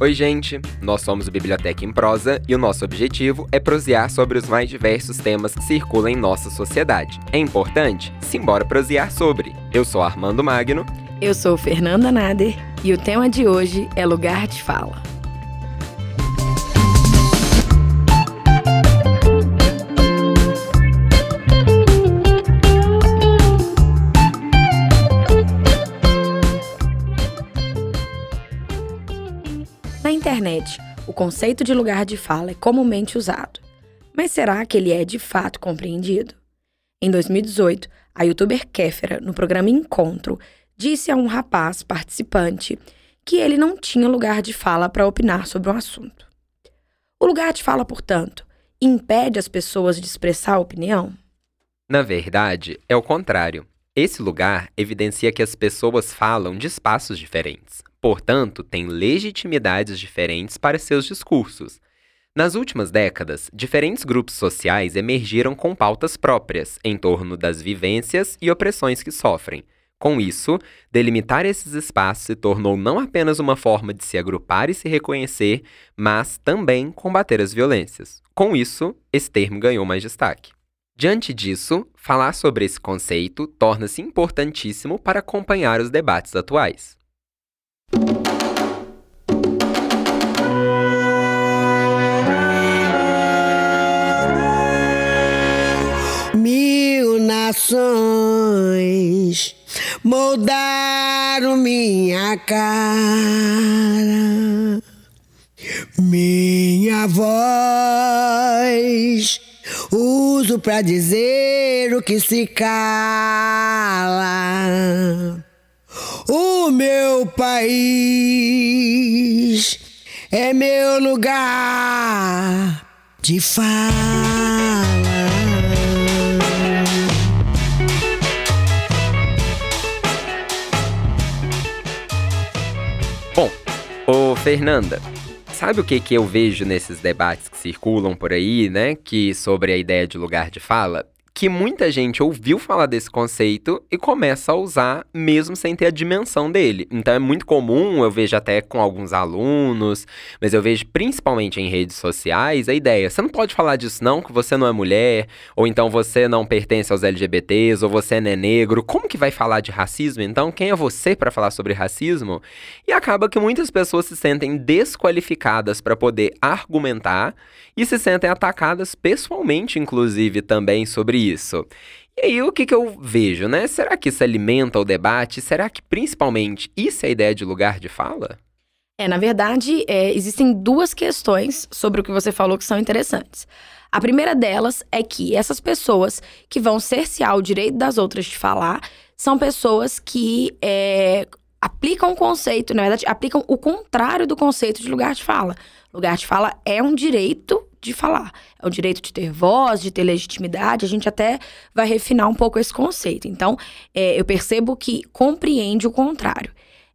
Oi, gente! Nós somos o Biblioteca em Prosa e o nosso objetivo é prosear sobre os mais diversos temas que circulam em nossa sociedade. É importante? Simbora prosear sobre! Eu sou Armando Magno. Eu sou Fernanda Nader e o tema de hoje é Lugar de Fala. Internet, o conceito de lugar de fala é comumente usado. Mas será que ele é de fato compreendido? Em 2018, a youtuber Kéfera, no programa Encontro, disse a um rapaz participante que ele não tinha lugar de fala para opinar sobre um assunto. O lugar de fala, portanto, impede as pessoas de expressar opinião? Na verdade, é o contrário. Esse lugar evidencia que as pessoas falam de espaços diferentes, portanto, têm legitimidades diferentes para seus discursos. Nas últimas décadas, diferentes grupos sociais emergiram com pautas próprias em torno das vivências e opressões que sofrem. Com isso, delimitar esses espaços se tornou não apenas uma forma de se agrupar e se reconhecer, mas também combater as violências. Com isso, esse termo ganhou mais destaque. Diante disso, falar sobre esse conceito torna-se importantíssimo para acompanhar os debates atuais. Mil nações moldaram minha cara, minha voz uso pra dizer o que se cala. O meu país é meu lugar de fala. Bom, ô Fernanda, sabe o que, que eu vejo nesses debates que circulam por aí, né? Que sobre a ideia de lugar de fala? Que muita gente ouviu falar desse conceito e começa a usar mesmo sem ter a dimensão dele. Então é muito comum, eu vejo até com alguns alunos, mas eu vejo principalmente em redes sociais a ideia: você não pode falar disso, não, que você não é mulher, ou então você não pertence aos LGBTs, ou você não é negro. Como que vai falar de racismo? Então, quem é você para falar sobre racismo? E acaba que muitas pessoas se sentem desqualificadas para poder argumentar e se sentem atacadas pessoalmente, inclusive, também sobre isso. E aí, o que, que eu vejo, né? Será que isso alimenta o debate? Será que, principalmente, isso é a ideia de lugar de fala? É, na verdade, é, existem duas questões sobre o que você falou que são interessantes. A primeira delas é que essas pessoas que vão cercear o direito das outras de falar são pessoas que é, aplicam o conceito, na verdade, aplicam o contrário do conceito de lugar de fala. Lugar de fala é um direito de falar. É o direito de ter voz, de ter legitimidade. A gente até vai refinar um pouco esse conceito. Então, é, eu percebo que compreende o contrário.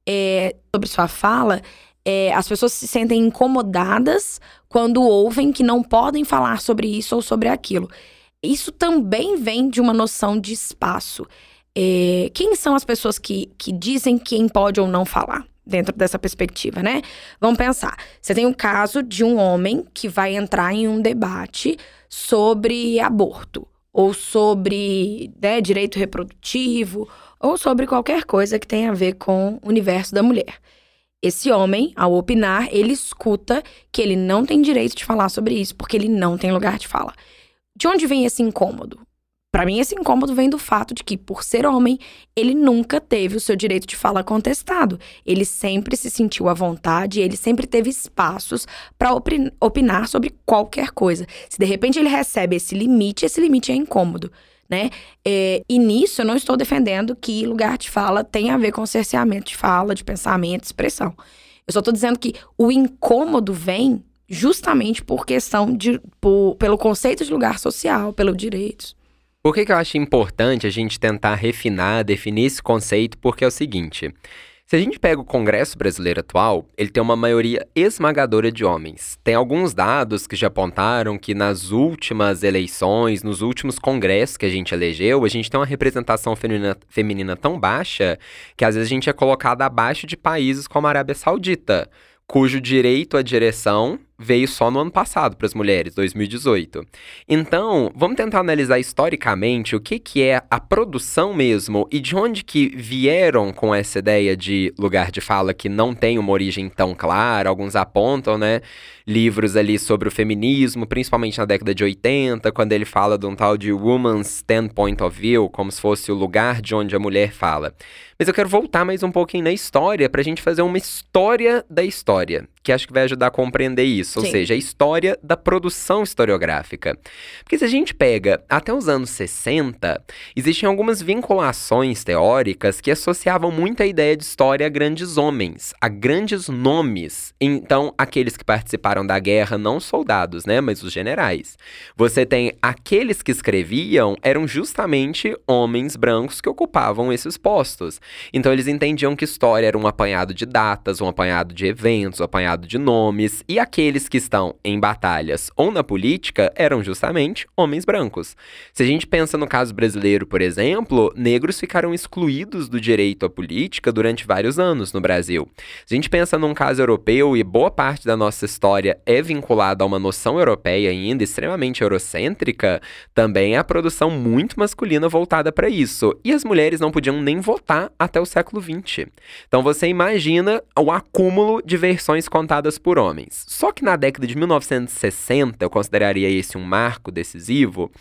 É, sobre sua fala, é, as pessoas se sentem incomodadas quando ouvem que não podem falar sobre isso ou sobre aquilo. Isso também vem de uma noção de espaço. É, quem são as pessoas que, que dizem quem pode ou não falar? Dentro dessa perspectiva, né? Vamos pensar. Você tem um caso de um homem que vai entrar em um debate sobre aborto, ou sobre né, direito reprodutivo, ou sobre qualquer coisa que tenha a ver com o universo da mulher. Esse homem, ao opinar, ele escuta que ele não tem direito de falar sobre isso, porque ele não tem lugar de fala. De onde vem esse incômodo? Para mim, esse incômodo vem do fato de que, por ser homem, ele nunca teve o seu direito de fala contestado. Ele sempre se sentiu à vontade, ele sempre teve espaços para opinar sobre qualquer coisa. Se de repente ele recebe esse limite, esse limite é incômodo. Né? É, e nisso eu não estou defendendo que lugar de fala tem a ver com cerceamento de fala, de pensamento, de expressão. Eu só estou dizendo que o incômodo vem justamente por questão de. Por, pelo conceito de lugar social, pelos direitos. Por que, que eu acho importante a gente tentar refinar, definir esse conceito? Porque é o seguinte. Se a gente pega o Congresso brasileiro atual, ele tem uma maioria esmagadora de homens. Tem alguns dados que já apontaram que nas últimas eleições, nos últimos congressos que a gente elegeu, a gente tem uma representação feminina, feminina tão baixa que às vezes a gente é colocado abaixo de países como a Arábia Saudita cujo direito à direção veio só no ano passado para as mulheres, 2018. Então, vamos tentar analisar historicamente o que, que é a produção mesmo e de onde que vieram com essa ideia de lugar de fala que não tem uma origem tão clara. Alguns apontam, né, livros ali sobre o feminismo, principalmente na década de 80, quando ele fala de um tal de Woman's Standpoint of View, como se fosse o lugar de onde a mulher fala. Mas eu quero voltar mais um pouquinho na história para a gente fazer uma história da história que acho que vai ajudar a compreender isso, Sim. ou seja, a história da produção historiográfica. Porque se a gente pega até os anos 60, existiam algumas vinculações teóricas que associavam muito a ideia de história a grandes homens, a grandes nomes. Então, aqueles que participaram da guerra, não soldados, né, mas os generais. Você tem aqueles que escreviam eram justamente homens brancos que ocupavam esses postos. Então, eles entendiam que história era um apanhado de datas, um apanhado de eventos, um apanhado de nomes, e aqueles que estão em batalhas ou na política eram justamente homens brancos. Se a gente pensa no caso brasileiro, por exemplo, negros ficaram excluídos do direito à política durante vários anos no Brasil. Se a gente pensa num caso europeu e boa parte da nossa história é vinculada a uma noção europeia ainda extremamente eurocêntrica, também é a produção muito masculina voltada para isso. E as mulheres não podiam nem votar até o século XX. Então você imagina o acúmulo de versões contadas por homens. Só que na década de 1960, eu consideraria esse um marco decisivo,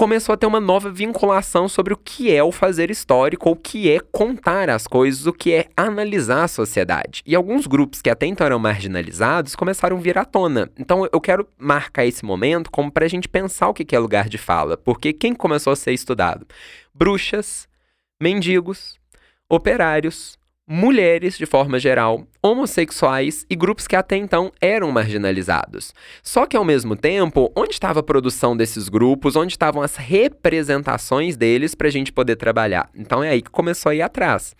começou a ter uma nova vinculação sobre o que é o fazer histórico, o que é contar as coisas, o que é analisar a sociedade. E alguns grupos que até então eram marginalizados começaram a vir à tona. Então eu quero marcar esse momento como para a gente pensar o que é lugar de fala, porque quem começou a ser estudado? Bruxas, mendigos, operários, mulheres de forma geral, homossexuais e grupos que até então eram marginalizados. Só que ao mesmo tempo, onde estava a produção desses grupos, onde estavam as representações deles para a gente poder trabalhar? Então é aí que começou a ir atrás.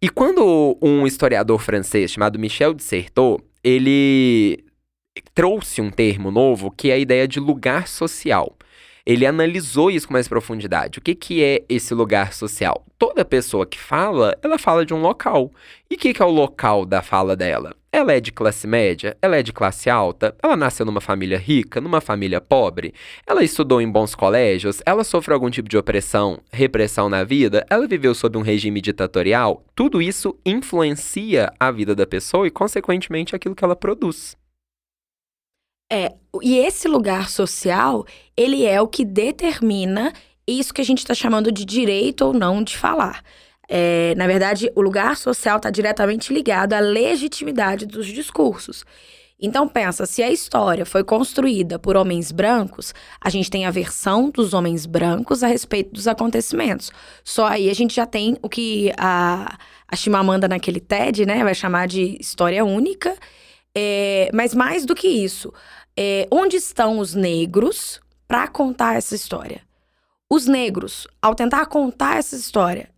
E quando um historiador francês chamado Michel Certeau, ele trouxe um termo novo que é a ideia de lugar social ele analisou isso com mais profundidade. O que, que é esse lugar social? Toda pessoa que fala, ela fala de um local. E o que, que é o local da fala dela? Ela é de classe média? Ela é de classe alta? Ela nasceu numa família rica? Numa família pobre? Ela estudou em bons colégios? Ela sofreu algum tipo de opressão, repressão na vida? Ela viveu sob um regime ditatorial? Tudo isso influencia a vida da pessoa e, consequentemente, aquilo que ela produz. É, e esse lugar social, ele é o que determina isso que a gente está chamando de direito ou não de falar. É, na verdade, o lugar social está diretamente ligado à legitimidade dos discursos. Então pensa, se a história foi construída por homens brancos, a gente tem a versão dos homens brancos a respeito dos acontecimentos. Só aí a gente já tem o que a, a Chimamanda naquele TED, né, vai chamar de história única. É, mas mais do que isso, é, onde estão os negros para contar essa história? Os negros, ao tentar contar essa história,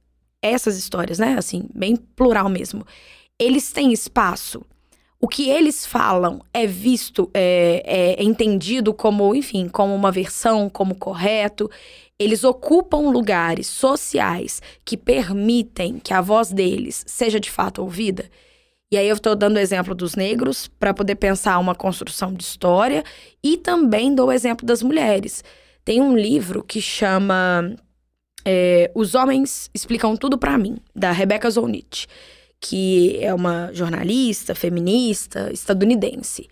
essas histórias, né, assim, bem plural mesmo, eles têm espaço. O que eles falam é visto, é, é, é entendido como, enfim, como uma versão, como correto. Eles ocupam lugares sociais que permitem que a voz deles seja de fato ouvida. E aí eu estou dando o exemplo dos negros para poder pensar uma construção de história e também dou o exemplo das mulheres. Tem um livro que chama é, Os Homens Explicam Tudo para Mim, da Rebecca Zolnitz, que é uma jornalista, feminista, estadunidense.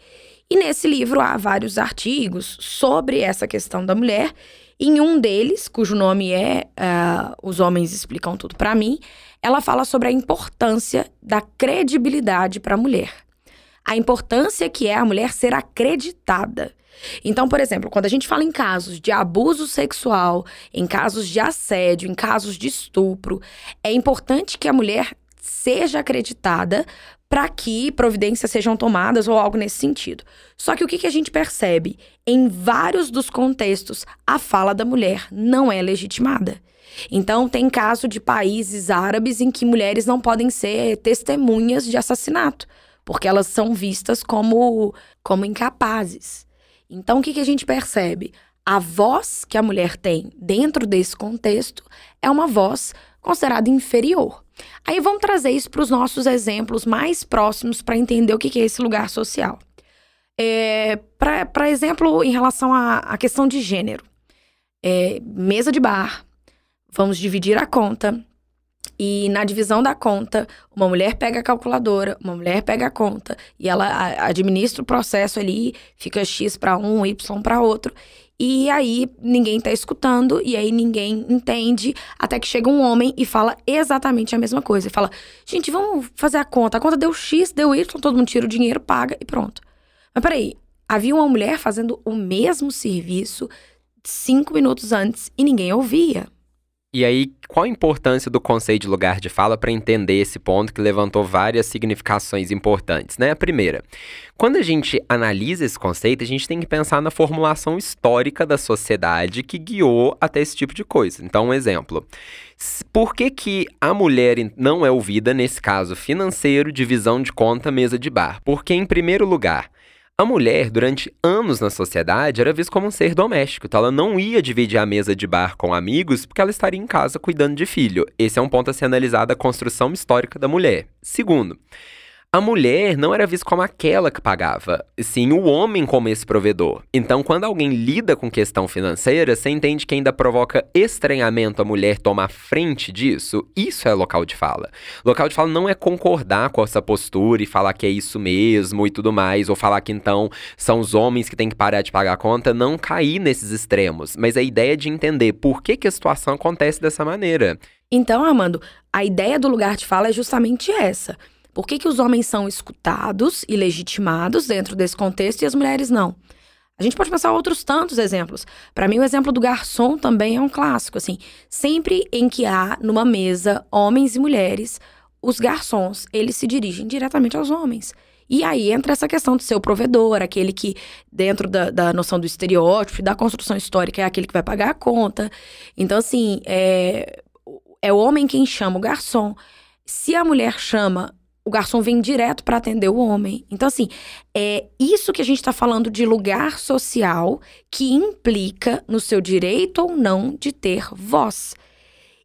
E nesse livro há vários artigos sobre essa questão da mulher. Em um deles, cujo nome é uh, Os Homens Explicam Tudo para Mim, ela fala sobre a importância da credibilidade para a mulher. A importância que é a mulher ser acreditada. Então, por exemplo, quando a gente fala em casos de abuso sexual, em casos de assédio, em casos de estupro, é importante que a mulher seja acreditada para que providências sejam tomadas ou algo nesse sentido. Só que o que, que a gente percebe? Em vários dos contextos, a fala da mulher não é legitimada. Então, tem caso de países árabes em que mulheres não podem ser testemunhas de assassinato, porque elas são vistas como, como incapazes. Então, o que, que a gente percebe? A voz que a mulher tem dentro desse contexto é uma voz considerado inferior. Aí vamos trazer isso para os nossos exemplos mais próximos para entender o que é esse lugar social. É, para exemplo, em relação à, questão de gênero. É, mesa de bar, vamos dividir a conta. E na divisão da conta, uma mulher pega a calculadora, uma mulher pega a conta e ela administra o processo ali, fica X para um, Y para outro. E aí ninguém tá escutando, e aí ninguém entende, até que chega um homem e fala exatamente a mesma coisa. Fala: gente, vamos fazer a conta. A conta deu X, deu Y, todo mundo tira o dinheiro, paga e pronto. Mas peraí, havia uma mulher fazendo o mesmo serviço cinco minutos antes e ninguém ouvia. E aí, qual a importância do conceito de lugar de fala para entender esse ponto que levantou várias significações importantes, né? A primeira, quando a gente analisa esse conceito, a gente tem que pensar na formulação histórica da sociedade que guiou até esse tipo de coisa. Então, um exemplo. Por que, que a mulher não é ouvida nesse caso financeiro, divisão de conta, mesa de bar? Porque, em primeiro lugar, a mulher, durante anos na sociedade, era vista como um ser doméstico, então ela não ia dividir a mesa de bar com amigos porque ela estaria em casa cuidando de filho. Esse é um ponto a ser analisado a construção histórica da mulher. Segundo, a mulher não era vista como aquela que pagava, sim o homem como esse provedor. Então, quando alguém lida com questão financeira, você entende que ainda provoca estranhamento a mulher tomar frente disso? Isso é local de fala. Local de fala não é concordar com essa postura e falar que é isso mesmo e tudo mais, ou falar que então são os homens que têm que parar de pagar a conta, não cair nesses extremos, mas a ideia de entender por que, que a situação acontece dessa maneira. Então, Armando, a ideia do lugar de fala é justamente essa por que, que os homens são escutados e legitimados dentro desse contexto e as mulheres não? A gente pode pensar outros tantos exemplos. Para mim, o exemplo do garçom também é um clássico. Assim, sempre em que há numa mesa homens e mulheres, os garçons eles se dirigem diretamente aos homens. E aí entra essa questão de ser o provedor, aquele que, dentro da, da noção do estereótipo, da construção histórica, é aquele que vai pagar a conta. Então, assim, é, é o homem quem chama o garçom. Se a mulher chama o garçom vem direto para atender o homem. Então, assim, é isso que a gente está falando de lugar social que implica no seu direito ou não de ter voz.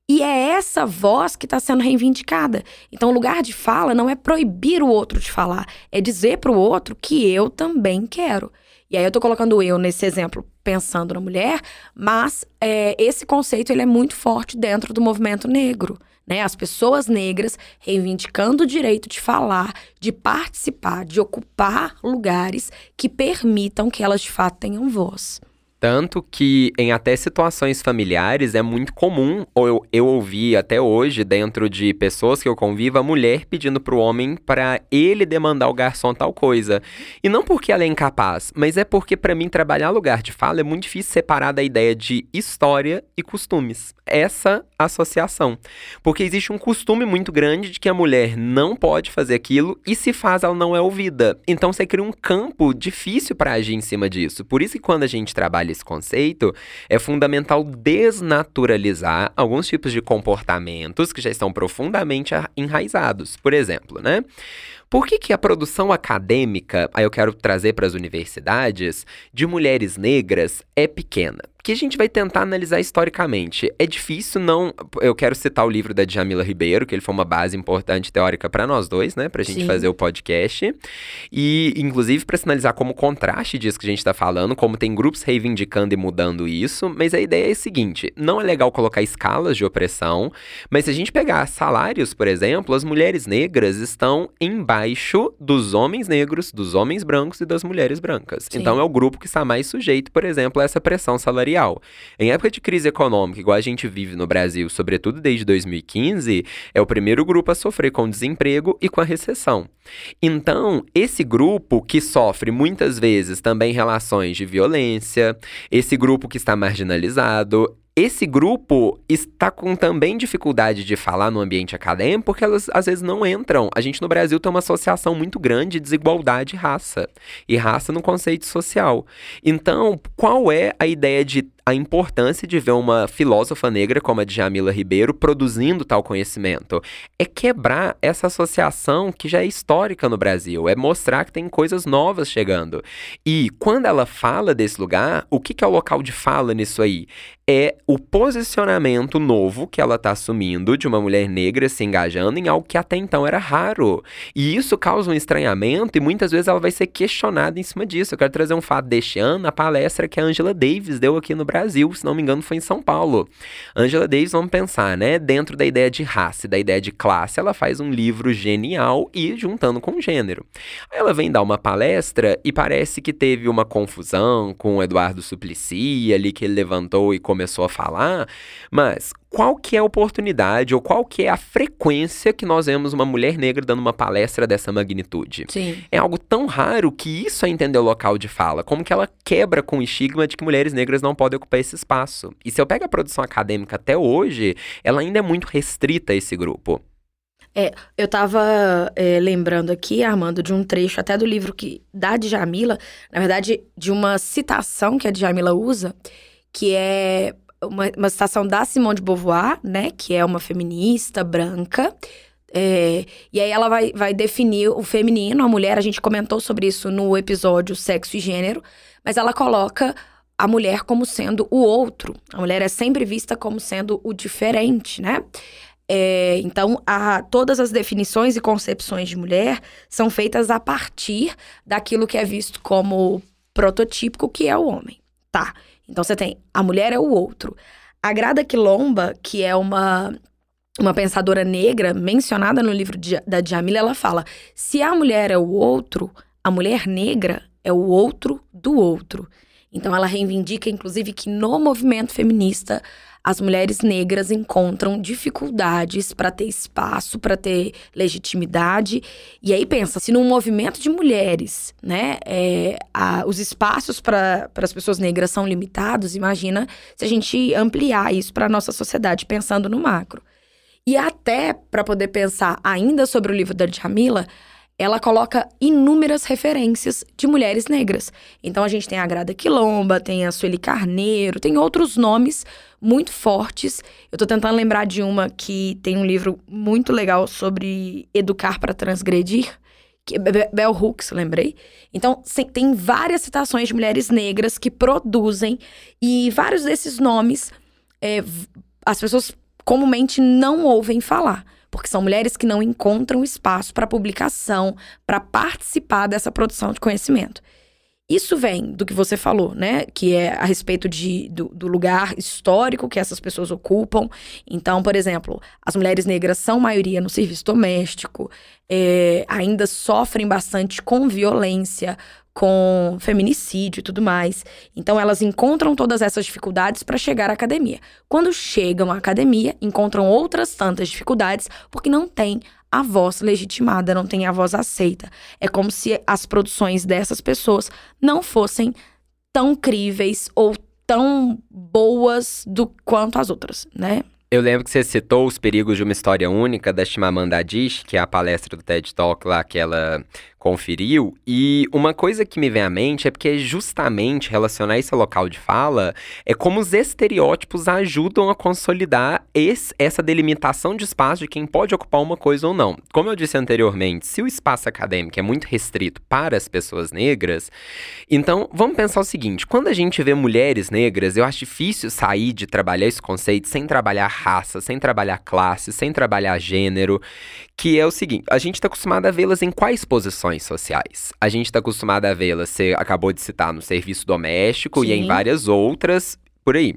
E é essa voz que está sendo reivindicada. Então, o lugar de fala não é proibir o outro de falar, é dizer para o outro que eu também quero. E aí eu estou colocando eu nesse exemplo pensando na mulher, mas é, esse conceito ele é muito forte dentro do movimento negro né? As pessoas negras reivindicando o direito de falar, de participar, de ocupar lugares que permitam que elas de fato tenham voz. Tanto que em até situações familiares é muito comum, ou eu, eu ouvi até hoje, dentro de pessoas que eu convivo, a mulher pedindo pro homem para ele demandar o garçom tal coisa. E não porque ela é incapaz, mas é porque para mim trabalhar lugar de fala é muito difícil separar da ideia de história e costumes. Essa associação. Porque existe um costume muito grande de que a mulher não pode fazer aquilo e se faz ela não é ouvida. Então você cria um campo difícil para agir em cima disso. Por isso que quando a gente trabalha trabalha esse conceito, é fundamental desnaturalizar alguns tipos de comportamentos que já estão profundamente enraizados. Por exemplo, né? Por que, que a produção acadêmica, aí eu quero trazer para as universidades, de mulheres negras é pequena? Que a gente vai tentar analisar historicamente. É difícil não. Eu quero citar o livro da Djamila Ribeiro, que ele foi uma base importante teórica para nós dois, né? Pra gente Sim. fazer o podcast. E, inclusive, para sinalizar como contraste disso que a gente tá falando, como tem grupos reivindicando e mudando isso. Mas a ideia é a seguinte: não é legal colocar escalas de opressão, mas se a gente pegar salários, por exemplo, as mulheres negras estão embaixo dos homens negros, dos homens brancos e das mulheres brancas. Sim. Então é o grupo que está mais sujeito, por exemplo, a essa pressão salarial Em época de crise econômica, igual a gente vive no Brasil, sobretudo desde 2015, é o primeiro grupo a sofrer com desemprego e com a recessão. Então, esse grupo que sofre muitas vezes também relações de violência, esse grupo que está marginalizado, esse grupo está com também dificuldade de falar no ambiente acadêmico porque elas às vezes não entram. A gente no Brasil tem uma associação muito grande de desigualdade e raça. E raça no conceito social. Então, qual é a ideia de a importância de ver uma filósofa negra como a Djamila Ribeiro produzindo tal conhecimento. É quebrar essa associação que já é histórica no Brasil, é mostrar que tem coisas novas chegando. E quando ela fala desse lugar, o que, que é o local de fala nisso aí? É o posicionamento novo que ela está assumindo de uma mulher negra se engajando em algo que até então era raro. E isso causa um estranhamento e muitas vezes ela vai ser questionada em cima disso. Eu quero trazer um fato deste ano, a palestra que a Angela Davis deu aqui no Brasil, se não me engano foi em São Paulo. Angela Davis, vamos pensar, né? Dentro da ideia de raça, da ideia de classe, ela faz um livro genial e juntando com gênero. Ela vem dar uma palestra e parece que teve uma confusão com o Eduardo Suplicy ali que ele levantou e começou a falar, mas qual que é a oportunidade ou qual que é a frequência que nós vemos uma mulher negra dando uma palestra dessa magnitude? Sim. É algo tão raro que isso é entender o local de fala, como que ela quebra com o estigma de que mulheres negras não podem ocupar esse espaço. E se eu pego a produção acadêmica até hoje, ela ainda é muito restrita a esse grupo. É, eu tava é, lembrando aqui, Armando, de um trecho até do livro que da Djamila, na verdade, de uma citação que a Djamila usa, que é uma, uma citação da Simone de Beauvoir, né? Que é uma feminista branca. É, e aí ela vai, vai definir o feminino, a mulher, a gente comentou sobre isso no episódio Sexo e Gênero, mas ela coloca a mulher como sendo o outro. A mulher é sempre vista como sendo o diferente, né? É, então, a, todas as definições e concepções de mulher são feitas a partir daquilo que é visto como prototípico, que é o homem. Tá. Então você tem a mulher é o outro. A Grada Quilomba, que é uma uma pensadora negra mencionada no livro de, da Djamila, ela fala: se a mulher é o outro, a mulher negra é o outro do outro. Então ela reivindica, inclusive, que no movimento feminista as mulheres negras encontram dificuldades para ter espaço, para ter legitimidade. E aí pensa, se num movimento de mulheres, né, é, a, os espaços para as pessoas negras são limitados, imagina se a gente ampliar isso para a nossa sociedade, pensando no macro. E até para poder pensar ainda sobre o livro da Djamila, ela coloca inúmeras referências de mulheres negras. Então a gente tem a Grada Quilomba, tem a Sueli Carneiro, tem outros nomes muito fortes. Eu tô tentando lembrar de uma que tem um livro muito legal sobre educar para transgredir, que é Bell Hooks, lembrei. Então, tem várias citações de mulheres negras que produzem e vários desses nomes é, as pessoas comumente não ouvem falar porque são mulheres que não encontram espaço para publicação, para participar dessa produção de conhecimento. Isso vem do que você falou, né? Que é a respeito de, do, do, lugar histórico que essas pessoas ocupam. Então, por exemplo, as mulheres negras são maioria no serviço doméstico, é, ainda sofrem bastante com violência, com feminicídio e tudo mais. Então elas encontram todas essas dificuldades para chegar à academia. Quando chegam à academia, encontram outras tantas dificuldades porque não tem a voz legitimada, não tem a voz aceita. É como se as produções dessas pessoas não fossem tão críveis ou tão boas do quanto as outras, né? Eu lembro que você citou os perigos de uma história única da Chimamanda Adichie, que é a palestra do TED Talk lá que ela conferiu. E uma coisa que me vem à mente é porque justamente relacionar esse local de fala é como os estereótipos ajudam a consolidar esse, essa delimitação de espaço de quem pode ocupar uma coisa ou não. Como eu disse anteriormente, se o espaço acadêmico é muito restrito para as pessoas negras, então vamos pensar o seguinte: quando a gente vê mulheres negras, eu acho difícil sair de trabalhar esse conceito sem trabalhar raça, sem trabalhar classe, sem trabalhar gênero, que é o seguinte: a gente está acostumado a vê-las em quais posições sociais? A gente está acostumado a vê-las, você acabou de citar, no serviço doméstico Sim. e em várias outras por aí.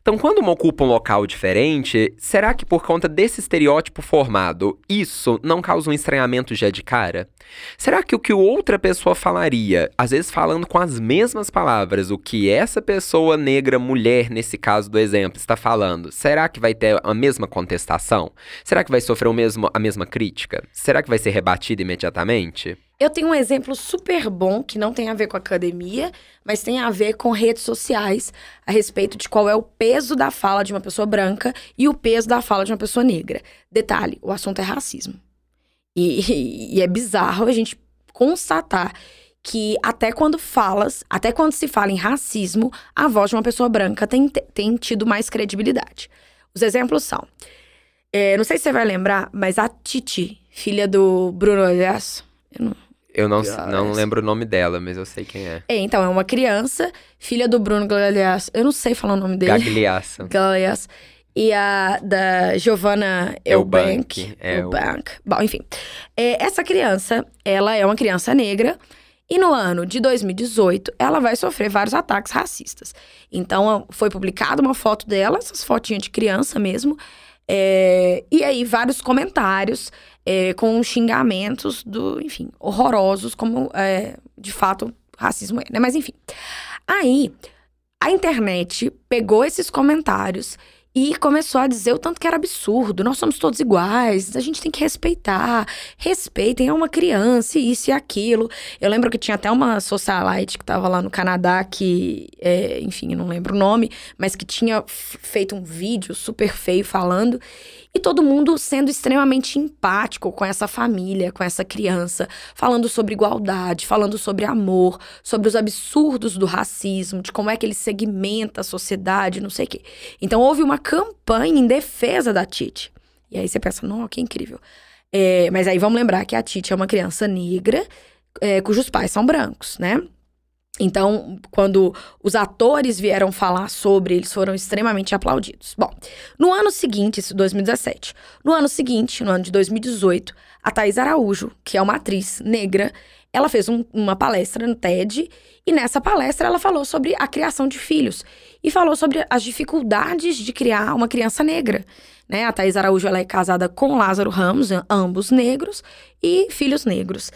Então, quando uma ocupa um local diferente, será que por conta desse estereótipo formado, isso não causa um estranhamento já de cara? Será que o que outra pessoa falaria, às vezes falando com as mesmas palavras, o que essa pessoa negra, mulher, nesse caso do exemplo, está falando, será que vai ter a mesma contestação? Será que vai sofrer o mesmo, a mesma crítica? Será que vai ser rebatido imediatamente? Eu tenho um exemplo super bom que não tem a ver com academia, mas tem a ver com redes sociais a respeito de qual é o peso da fala de uma pessoa branca e o peso da fala de uma pessoa negra. Detalhe: o assunto é racismo. E, e, é bizarro a gente constatar que até quando falas, até quando se fala em racismo, a voz de uma pessoa branca tem, tem tido mais credibilidade. Os exemplos são. É, não sei se você vai lembrar, mas a Titi, filha do Bruno Aliás, eu não, eu não, não lembro o nome dela, mas eu sei quem é. É, então, é uma criança, filha do Bruno Gagliasso. Eu não sei falar o nome dele. Gagliasso. Gagliasso. E a da Giovanna Eubank. Eubank. Bom, enfim. É, essa criança, ela é uma criança negra. E no ano de 2018, ela vai sofrer vários ataques racistas. Então, foi publicada uma foto dela, essas fotinhas de criança mesmo. É, e aí, vários comentários é, com xingamentos do, enfim, horrorosos, como é, de fato racismo é, né? Mas enfim. Aí, a internet pegou esses comentários e começou a dizer o tanto que era absurdo. Nós somos todos iguais, a gente tem que respeitar. Respeitem, é uma criança, isso e aquilo. Eu lembro que tinha até uma socialite que estava lá no Canadá, que, é, enfim, não lembro o nome, mas que tinha feito um vídeo super feio falando. E todo mundo sendo extremamente empático com essa família, com essa criança, falando sobre igualdade, falando sobre amor, sobre os absurdos do racismo, de como é que ele segmenta a sociedade, não sei o quê. Então houve uma campanha em defesa da Titi. E aí você pensa, não, que incrível. É, mas aí vamos lembrar que a Titi é uma criança negra, é, cujos pais são brancos, né? Então, quando os atores vieram falar sobre, eles foram extremamente aplaudidos. Bom, no ano seguinte, isso 2017, no ano seguinte, no ano de 2018, a Thais Araújo, que é uma atriz negra, ela fez um, uma palestra no TED e nessa palestra ela falou sobre a criação de filhos e falou sobre as dificuldades de criar uma criança negra. Né? A Thais Araújo ela é casada com Lázaro Ramos, ambos negros, e filhos negros.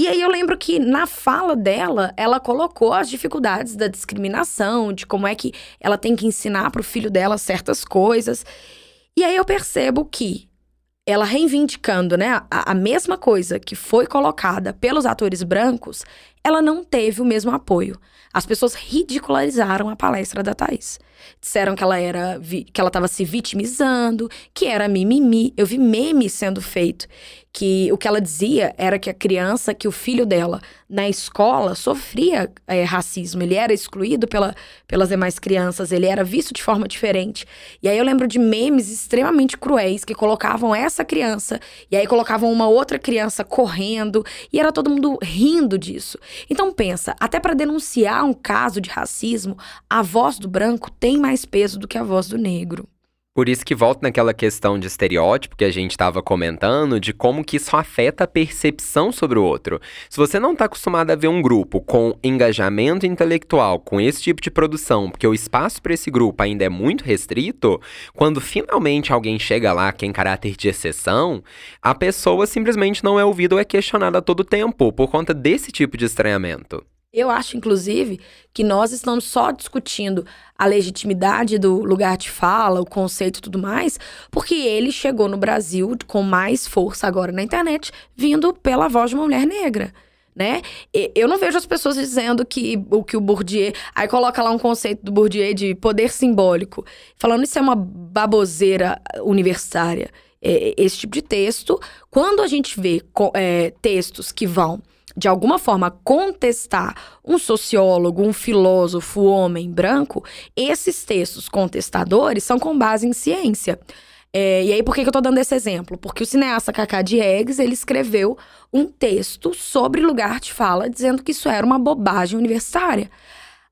E aí eu lembro que na fala dela, ela colocou as dificuldades da discriminação, de como é que ela tem que ensinar para o filho dela certas coisas. E aí eu percebo que ela reivindicando, né, a, a, mesma coisa que foi colocada pelos atores brancos, ela não teve o mesmo apoio. As pessoas ridicularizaram a palestra da Thaís. Disseram que ela era que ela estava se vitimizando, que era mimimi. Eu vi memes sendo feito que o que ela dizia era que a criança, que o filho dela na escola sofria é, racismo, ele era excluído pela, pelas demais crianças, ele era visto de forma diferente. E aí eu lembro de memes extremamente cruéis que colocavam essa criança e aí colocavam uma outra criança correndo e era todo mundo rindo disso. Então pensa, até para denunciar um caso de racismo, a voz do branco tem mais peso do que a voz do negro. Por isso que volta naquela questão de estereótipo que a gente estava comentando, de como que isso afeta a percepção sobre o outro. Se você não está acostumado a ver um grupo com engajamento intelectual, com esse tipo de produção, porque o espaço para esse grupo ainda é muito restrito, quando finalmente alguém chega lá que é em caráter de exceção, a pessoa simplesmente não é ouvida ou é questionada a todo tempo por conta desse tipo de estranhamento. Eu acho, inclusive, que nós estamos só discutindo a legitimidade do lugar de fala, o conceito e tudo mais, porque ele chegou no Brasil com mais força agora na internet, vindo pela voz de uma mulher negra. Né? Eu não vejo as pessoas dizendo que o que o Bourdieu. Aí coloca lá um conceito do Bourdieu de poder simbólico, falando isso é uma baboseira universitária. É, esse tipo de texto, quando a gente vê é, textos que vão de alguma forma contestar um sociólogo, um filósofo, homem branco, esses textos contestadores são com base em ciência. É, e aí, por que, que eu tô dando esse exemplo? Porque o cineasta Cacá Diegues, ele escreveu um texto sobre lugar de fala, dizendo que isso era uma bobagem universitária.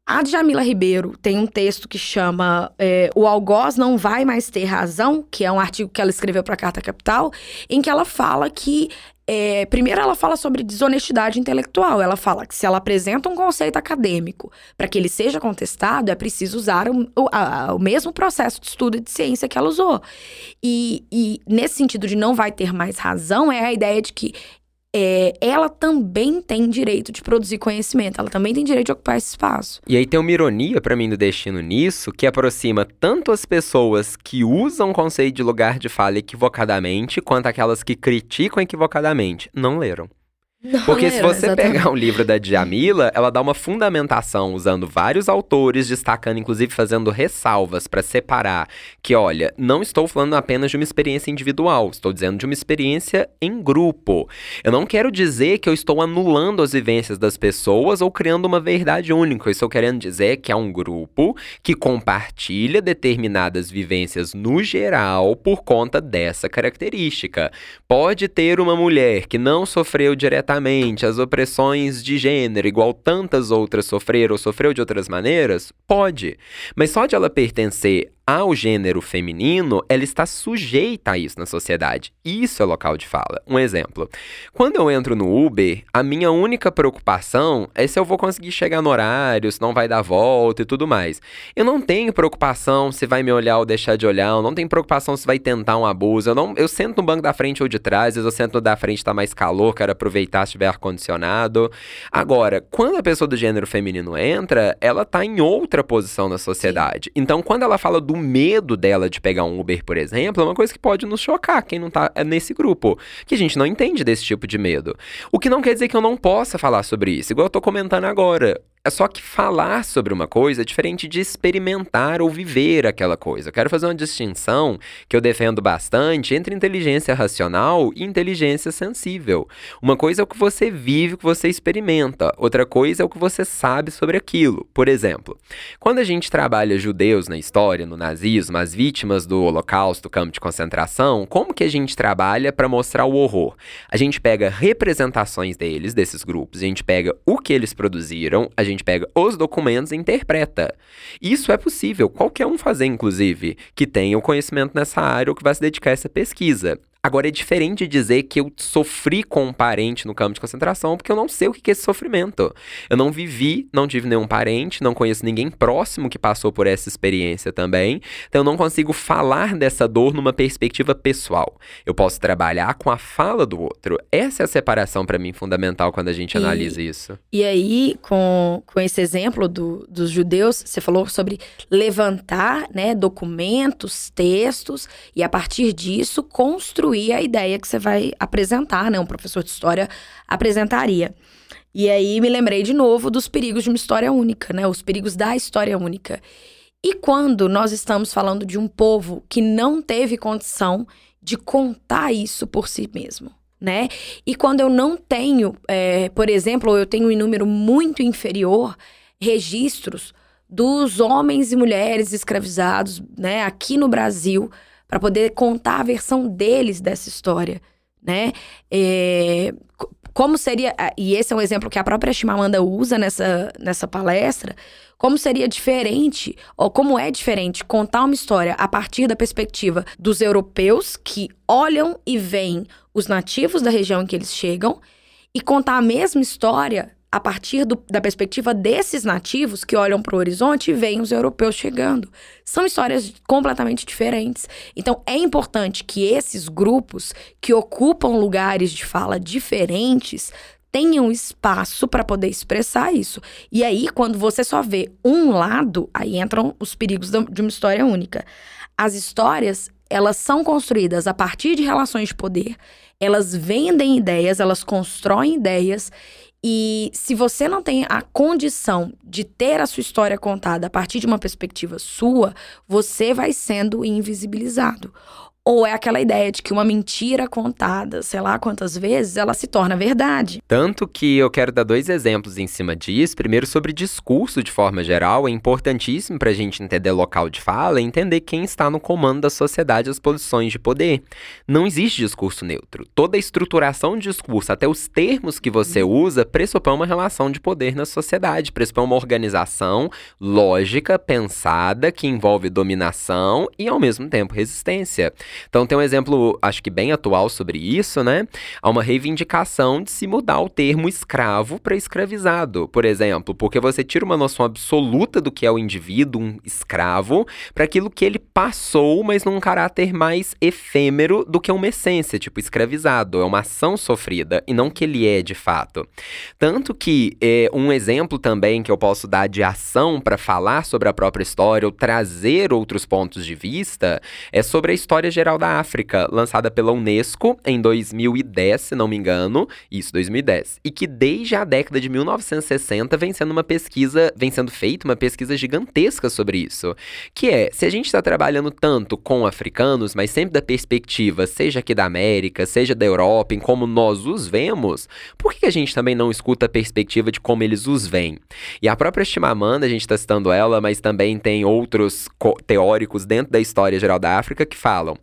A Djamila Ribeiro tem um texto que chama é, O Algoz Não Vai Mais Ter Razão, que é um artigo que ela escreveu para a Carta Capital, em que ela fala que é, primeiro, ela fala sobre desonestidade intelectual. Ela fala que se ela apresenta um conceito acadêmico para que ele seja contestado, é preciso usar o, o, a, o, mesmo processo de estudo e de ciência que ela usou. E, e, nesse sentido de não vai ter mais razão, é a ideia de que é, ela também tem direito de produzir conhecimento, ela também tem direito de ocupar esse espaço. E aí tem uma ironia para mim do destino nisso, que aproxima tanto as pessoas que usam o conceito de lugar de fala equivocadamente, quanto aquelas que criticam equivocadamente. Não leram. Não Porque se você exatamente. pegar um livro da Djamila, ela dá uma fundamentação usando vários autores, destacando, inclusive fazendo ressalvas para separar que, olha, não estou falando apenas de uma experiência individual, estou dizendo de uma experiência em grupo. Eu não quero dizer que eu estou anulando as vivências das pessoas ou criando uma verdade única. Eu estou querendo dizer que é um grupo que compartilha determinadas vivências no geral por conta dessa característica. Pode ter uma mulher que não sofreu diretamente as opressões de gênero, igual tantas outras sofreram ou sofreu de outras maneiras? Pode. Mas só de ela pertencer ao gênero feminino, ela está sujeita a isso na sociedade. Isso é local de fala. Um exemplo. Quando eu entro no Uber, a minha única preocupação é se eu vou conseguir chegar no horário, se não vai dar volta e tudo mais. Eu não tenho preocupação se vai me olhar ou deixar de olhar, eu não tenho preocupação se vai tentar um abuso. Eu, não, eu sento no banco da frente ou de trás, eu sento no da frente, tá mais calor, quero aproveitar se tiver ar-condicionado. Agora, quando a pessoa do gênero feminino entra, ela tá em outra posição na sociedade. Então, quando ela fala do medo dela de pegar um Uber, por exemplo, é uma coisa que pode nos chocar, quem não tá nesse grupo. Que a gente não entende desse tipo de medo. O que não quer dizer que eu não possa falar sobre isso, igual eu tô comentando agora. É só que falar sobre uma coisa é diferente de experimentar ou viver aquela coisa. Eu quero fazer uma distinção que eu defendo bastante entre inteligência racional e inteligência sensível. Uma coisa é o que você vive, o que você experimenta. Outra coisa é o que você sabe sobre aquilo. Por exemplo, quando a gente trabalha judeus na história, no nazismo, as vítimas do holocausto, campo de concentração, como que a gente trabalha para mostrar o horror? A gente pega representações deles, desses grupos, a gente pega o que eles produziram, a gente pega os documentos e interpreta. Isso é possível, qualquer um fazer, inclusive, que tenha o conhecimento nessa área ou que vai se dedicar a essa pesquisa. Agora, é diferente dizer que eu sofri com um parente no campo de concentração, porque eu não sei o que é esse sofrimento. Eu não vivi, não tive nenhum parente, não conheço ninguém próximo que passou por essa experiência também. Então, eu não consigo falar dessa dor numa perspectiva pessoal. Eu posso trabalhar com a fala do outro. Essa é a separação, para mim, fundamental quando a gente E- analisa isso. E aí, com, com esse exemplo do- dos judeus, você falou sobre levantar né, documentos, textos, e a partir disso construir a ideia que você vai apresentar, né? Um professor de história apresentaria. E aí me lembrei de novo dos perigos de uma história única, né? Os perigos da história única. E quando nós estamos falando de um povo que não teve condição de contar isso por si mesmo, né? E quando eu não tenho, é, por exemplo, eu tenho um número muito inferior, registros dos homens e mulheres escravizados, né, aqui no Brasil, para poder contar a versão deles dessa história, né? É, co- como seria, e esse é um exemplo que a própria Chimamanda usa nessa, nessa palestra, como seria diferente, ou como é diferente contar uma história a partir da perspectiva dos europeus que olham e veem os nativos da região em que eles chegam e contar a mesma história a partir do- da perspectiva desses nativos que olham para o horizonte e veem os europeus chegando. São histórias completamente diferentes. Então é importante que esses grupos que ocupam lugares de fala diferentes tenham espaço para poder expressar isso. E aí, quando você só vê um lado, aí entram os perigos de uma história única. As histórias, elas são construídas a partir de relações de poder, elas vendem ideias, elas constroem ideias. E se você não tem a condição de ter a sua história contada a partir de uma perspectiva sua, você vai sendo invisibilizado. Ou é aquela ideia de que uma mentira contada, sei lá quantas vezes, ela se torna verdade. Tanto que eu quero dar dois exemplos em cima disso. Primeiro, sobre discurso de forma geral. É importantíssimo para a gente entender local de fala e entender quem está no comando da sociedade as posições de poder. Não existe discurso neutro. Toda a estruturação de discurso, até os termos que você usa, pressupõe uma relação de poder na sociedade, pressupõe uma organização lógica, pensada, que envolve dominação e, ao mesmo tempo, resistência. Então, tem um exemplo, acho que bem atual sobre isso, né? Há uma reivindicação de se mudar o termo escravo para escravizado, por exemplo, porque você tira uma noção absoluta do que é o indivíduo, um escravo, para aquilo que ele passou, mas num caráter mais efêmero do que uma essência, tipo escravizado. É uma ação sofrida e não que ele é de fato. Tanto que é, um exemplo também que eu posso dar de ação para falar sobre a própria história ou trazer outros pontos de vista é sobre a história Geral da África, lançada pela Unesco em 2010, se não me engano, isso, 2010, e que desde a década de 1960 vem sendo uma pesquisa, vem sendo feita uma pesquisa gigantesca sobre isso, que é, se a gente está trabalhando tanto com africanos, mas sempre da perspectiva, seja aqui da América, seja da Europa, em como nós os vemos, por que a gente também não escuta a perspectiva de como eles os veem? E a própria Chimamanda, a gente está citando ela, mas também tem outros teóricos dentro da história geral da África que falam.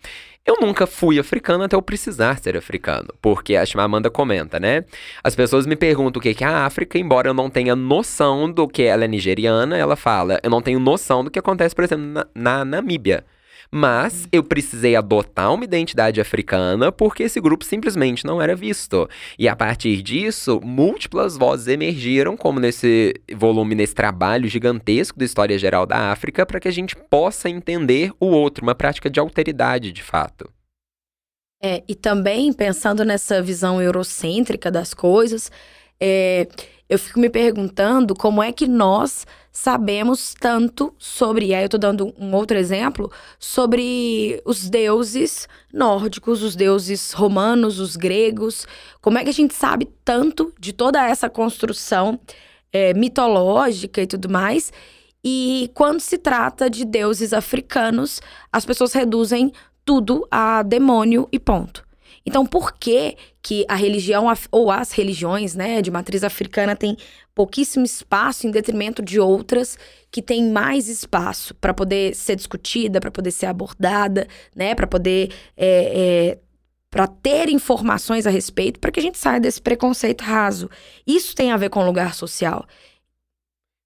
Eu nunca fui africano até eu precisar ser africano, porque a Chimamanda comenta, né? As pessoas me perguntam o que é a África, embora eu não tenha noção do que ela é nigeriana, ela fala, eu não tenho noção do que acontece, por exemplo, na, na Namíbia. Mas eu precisei adotar uma identidade africana porque esse grupo simplesmente não era visto. E a partir disso, múltiplas vozes emergiram, como nesse volume, nesse trabalho gigantesco da história geral da África, para que a gente possa entender o outro, uma prática de alteridade, de fato. É, e também pensando nessa visão eurocêntrica das coisas, é, eu fico me perguntando como é que nós sabemos tanto sobre, e aí eu tô dando um outro exemplo, sobre os deuses nórdicos, os deuses romanos, os gregos. Como é que a gente sabe tanto de toda essa construção é, mitológica e tudo mais? E quando se trata de deuses africanos, as pessoas reduzem tudo a demônio e ponto. Então, por que que a religião ou as religiões, né, de matriz africana têm pouquíssimo espaço em detrimento de outras que têm mais espaço para poder ser discutida, para poder ser abordada, né, para poder é, é, para ter informações a respeito, para que a gente saia desse preconceito raso. Isso tem a ver com lugar social.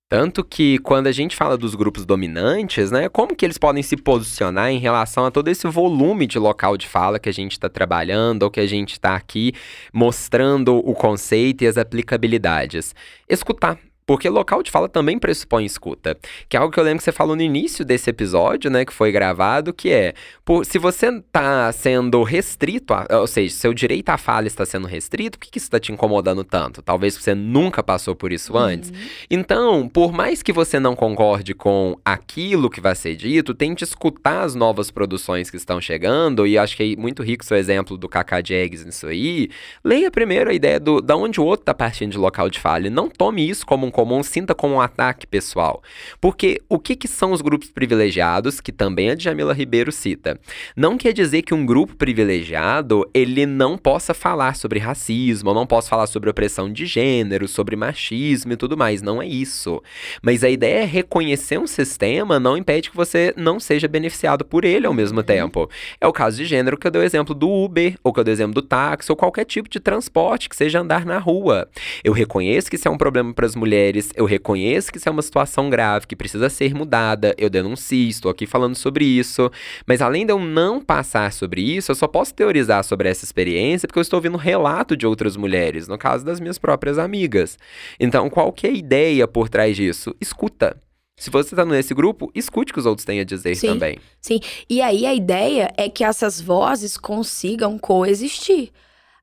Tanto que quando a gente fala dos grupos dominantes, né, como que eles podem se posicionar em relação a todo esse volume de local de fala que a gente está trabalhando ou que a gente está aqui mostrando o conceito e as aplicabilidades? Escutar, porque local de fala também pressupõe escuta. Que é algo que eu lembro que você falou no início desse episódio, né? Que foi gravado, que é por, se você está sendo restrito, a, ou seja, seu direito à fala está sendo restrito, por que, que isso está te incomodando tanto? Talvez você nunca passou por isso uhum. antes. Então, por mais que você não concorde com aquilo que vai ser dito, tente escutar as novas produções que estão chegando, e acho que é muito rico seu exemplo do Kaká Jags nisso aí. Leia primeiro a ideia do da onde o outro está partindo de local de fala, e não tome isso como um comum sinta como um ataque pessoal. Porque o que, que são os grupos privilegiados, que também a Djamila Ribeiro cita? Não quer dizer que um grupo privilegiado ele não possa falar sobre racismo, não possa falar sobre opressão de gênero, sobre machismo e tudo mais. Não é isso. Mas a ideia é reconhecer um sistema não impede que você não seja beneficiado por ele ao mesmo uhum. tempo. É o caso de gênero que eu dei o exemplo do Uber, ou que eu dei o exemplo do táxi, ou qualquer tipo de transporte que seja andar na rua. Eu reconheço que isso é um problema para as mulheres mulheres, eu reconheço que isso é uma situação grave, que precisa ser mudada, eu denuncio, estou aqui falando sobre isso, mas além de eu não passar sobre isso, eu só posso teorizar sobre essa experiência porque eu estou ouvindo relato de outras mulheres, no caso das minhas próprias amigas. Então, qual que é a ideia por trás disso? Escuta. Se você está nesse grupo, escute o que os outros têm a dizer sim, também. Sim. E aí a ideia é que essas vozes consigam coexistir.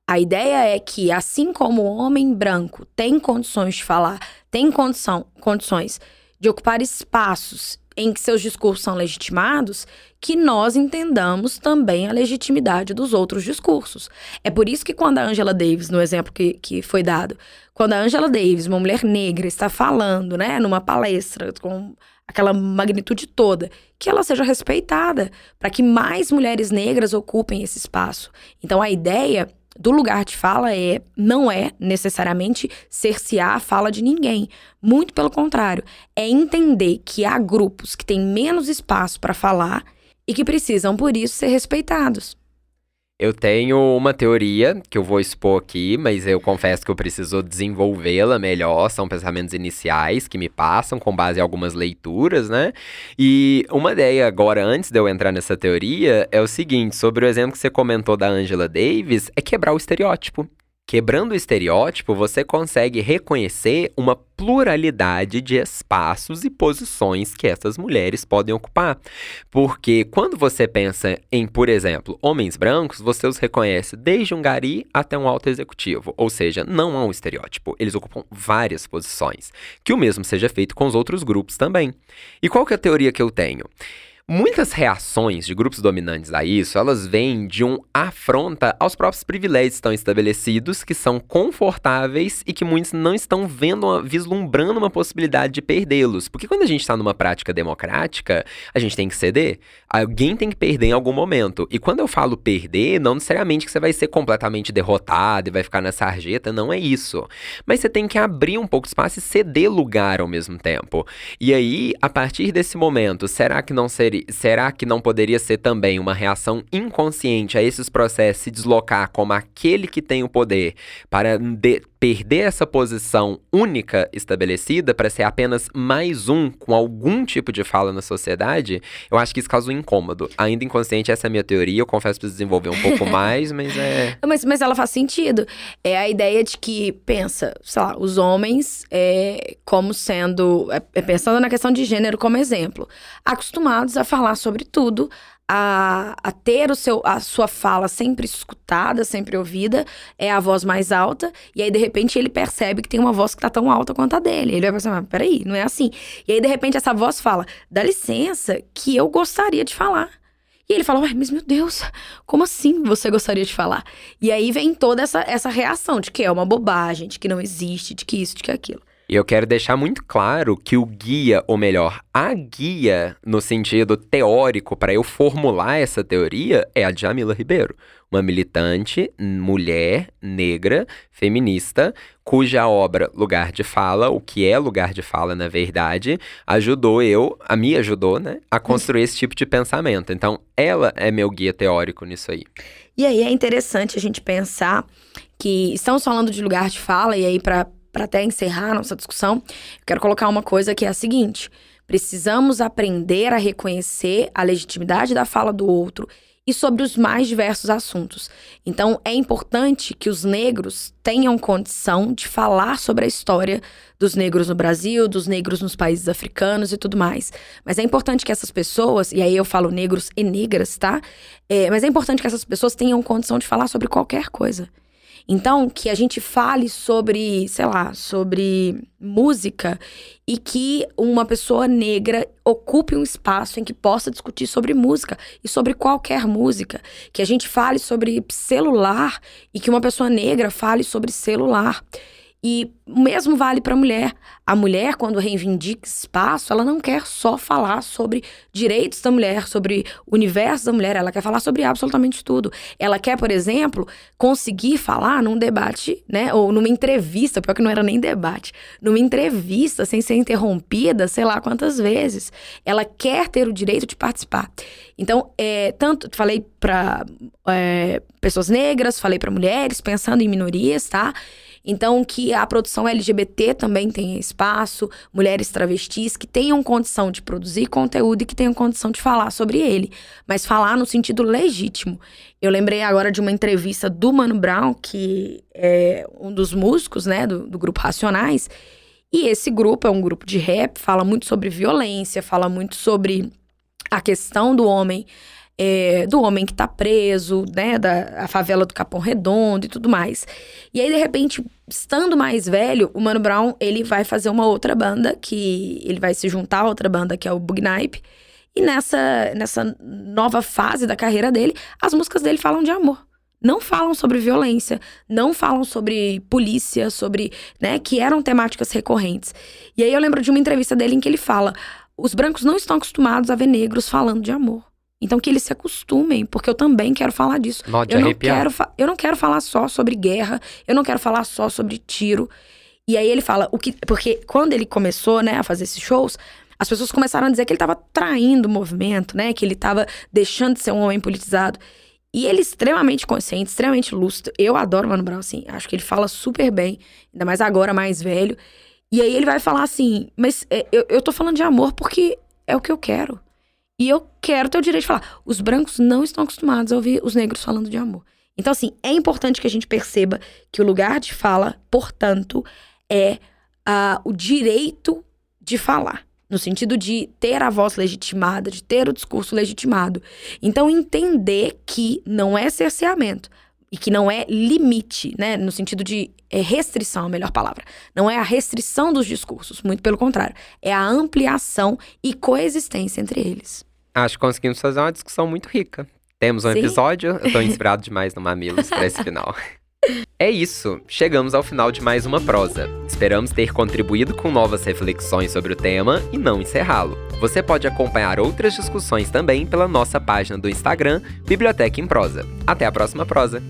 A ideia é que, assim como o homem branco tem condições de falar, tem condição, condições de ocupar espaços em que seus discursos são legitimados, que nós entendamos também a legitimidade dos outros discursos. É por isso que quando a Angela Davis, no exemplo que, que foi dado, quando a Angela Davis, uma mulher negra, está falando, né, numa palestra com aquela magnitude toda, que ela seja respeitada, para que mais mulheres negras ocupem esse espaço. Então a ideia do lugar de fala é não é necessariamente cercear a fala de ninguém. Muito pelo contrário, é entender que há grupos que têm menos espaço para falar e que precisam por isso ser respeitados. Eu tenho uma teoria que eu vou expor aqui, mas eu confesso que eu preciso desenvolvê-la melhor. São pensamentos iniciais que me passam com base em algumas leituras, né? E uma ideia agora, antes de eu entrar nessa teoria, é o seguinte: sobre o exemplo que você comentou da Angela Davis, é quebrar o estereótipo. Quebrando o estereótipo, você consegue reconhecer uma pluralidade de espaços e posições que essas mulheres podem ocupar. Porque quando você pensa em, por exemplo, homens brancos, você os reconhece desde um gari até um alto executivo. Ou seja, não há um estereótipo. Eles ocupam várias posições. Que o mesmo seja feito com os outros grupos também. E qual que é a teoria que eu tenho? Muitas reações de grupos dominantes a isso, elas vêm de um afronta aos próprios privilégios que estão estabelecidos, que são confortáveis e que muitos não estão vendo, vislumbrando uma possibilidade de perdê-los. Porque quando a gente está numa prática democrática, a gente tem que ceder. Alguém tem que perder em algum momento. E quando eu falo perder, não necessariamente que você vai ser completamente derrotado e vai ficar na sarjeta, não é isso. Mas você tem que abrir um pouco de espaço e ceder lugar ao mesmo tempo. E aí, a partir desse momento, será que não seria será que não poderia ser também uma reação inconsciente a esses processos se deslocar como aquele que tem o poder para de, perder essa posição única estabelecida para ser apenas mais um com algum tipo de fala na sociedade, eu acho que isso causa um incômodo. Ainda inconsciente, essa é a minha teoria, eu confesso para desenvolver um pouco mais, mas é. Mas, mas ela faz sentido. É a ideia de que, pensa, sei lá, os homens é, como sendo. É, é pensando na questão de gênero como exemplo, acostumados a falar sobre tudo, a, a, ter o seu, a sua fala sempre escutada, sempre ouvida, é a voz mais alta, e aí de repente ele percebe que tem uma voz que tá tão alta quanto a dele. Ele vai pensar, mas peraí, não é assim. E aí de repente essa voz fala, dá licença, que eu gostaria de falar. E ele fala, mas meu Deus, como assim você gostaria de falar? E aí vem toda essa, essa reação de que é uma bobagem, de que não existe, de que isso, de que aquilo. E eu quero deixar muito claro que o guia, ou melhor, a guia no sentido teórico para eu formular essa teoria é a Jamila Ribeiro, uma militante, mulher, negra, feminista, cuja obra Lugar de Fala, o que é Lugar de Fala na verdade, ajudou eu, a me ajudou, né, a construir esse tipo de pensamento. Então, ela é meu guia teórico nisso aí. E aí é interessante a gente pensar que estamos falando de lugar de fala e aí para para até encerrar nossa discussão, quero colocar uma coisa que é a seguinte: precisamos aprender a reconhecer a legitimidade da fala do outro e sobre os mais diversos assuntos. Então, é importante que os negros tenham condição de falar sobre a história dos negros no Brasil, dos negros nos países africanos e tudo mais. Mas é importante que essas pessoas, e aí eu falo negros e negras, tá? É, mas é importante que essas pessoas tenham condição de falar sobre qualquer coisa. Então, que a gente fale sobre, sei lá, sobre música e que uma pessoa negra ocupe um espaço em que possa discutir sobre música e sobre qualquer música. Que a gente fale sobre celular e que uma pessoa negra fale sobre celular. E o mesmo vale para a mulher. A mulher, quando reivindica espaço, ela não quer só falar sobre direitos da mulher, sobre o universo da mulher, ela quer falar sobre absolutamente tudo. Ela quer, por exemplo, conseguir falar num debate, né, ou numa entrevista, pior que não era nem debate, numa entrevista sem ser interrompida, sei lá quantas vezes. Ela quer ter o direito de participar. Então, é, tanto falei para é, pessoas negras, falei para mulheres, pensando em minorias, tá? Então, que a produção LGBT também tenha espaço, mulheres travestis que tenham condição de produzir conteúdo e que tenham condição de falar sobre ele, mas falar no sentido legítimo. Eu lembrei agora de uma entrevista do Mano Brown, que é um dos músicos, né, do, do grupo Racionais, e esse grupo é um grupo de rap, fala muito sobre violência, fala muito sobre a questão do homem é, do homem que tá preso, né, da a favela do Capão Redondo e tudo mais. E aí, de repente, estando mais velho, o Mano Brown, ele vai fazer uma outra banda, que ele vai se juntar a outra banda, que é o Bugnipe. E nessa, nessa nova fase da carreira dele, as músicas dele falam de amor. Não falam sobre violência, não falam sobre polícia, sobre, né, que eram temáticas recorrentes. E aí eu lembro de uma entrevista dele em que ele fala: os brancos não estão acostumados a ver negros falando de amor. Então que eles se acostumem, porque eu também quero falar disso. Eu, não quero eu não quero falar só sobre guerra, eu não quero falar só sobre tiro. E aí ele fala o que porque quando ele começou, né, a fazer esses shows, as pessoas começaram a dizer que ele estava traindo o movimento, né, que ele estava deixando de ser um homem politizado. E ele é extremamente consciente, extremamente lúcido. Eu adoro Mano Brown, assim. Acho que ele fala super bem, ainda mais agora, mais velho. E aí ele vai falar assim: Mas é, eu, eu tô falando de amor porque é o que eu quero. E eu quero ter o direito de falar. Os brancos não estão acostumados a ouvir os negros falando de amor. Então, assim, é importante que a gente perceba que o lugar de fala, portanto, é uh, o direito de falar. No sentido de ter a voz legitimada, de ter o discurso legitimado. Então, entender que não é cerceamento e que não é limite, né? No sentido de é restrição, a melhor palavra. Não é a restrição dos discursos, muito pelo contrário. É a ampliação e coexistência entre eles. Acho que conseguimos fazer uma discussão muito rica. Temos um Sim. episódio, eu tô inspirado demais no Mamilos pra esse final. É isso, chegamos ao final de mais uma prosa. Esperamos ter contribuído com novas reflexões sobre o tema e não encerrá-lo. Você pode acompanhar outras discussões também pela nossa página do Instagram, Biblioteca em Prosa. Até a próxima prosa!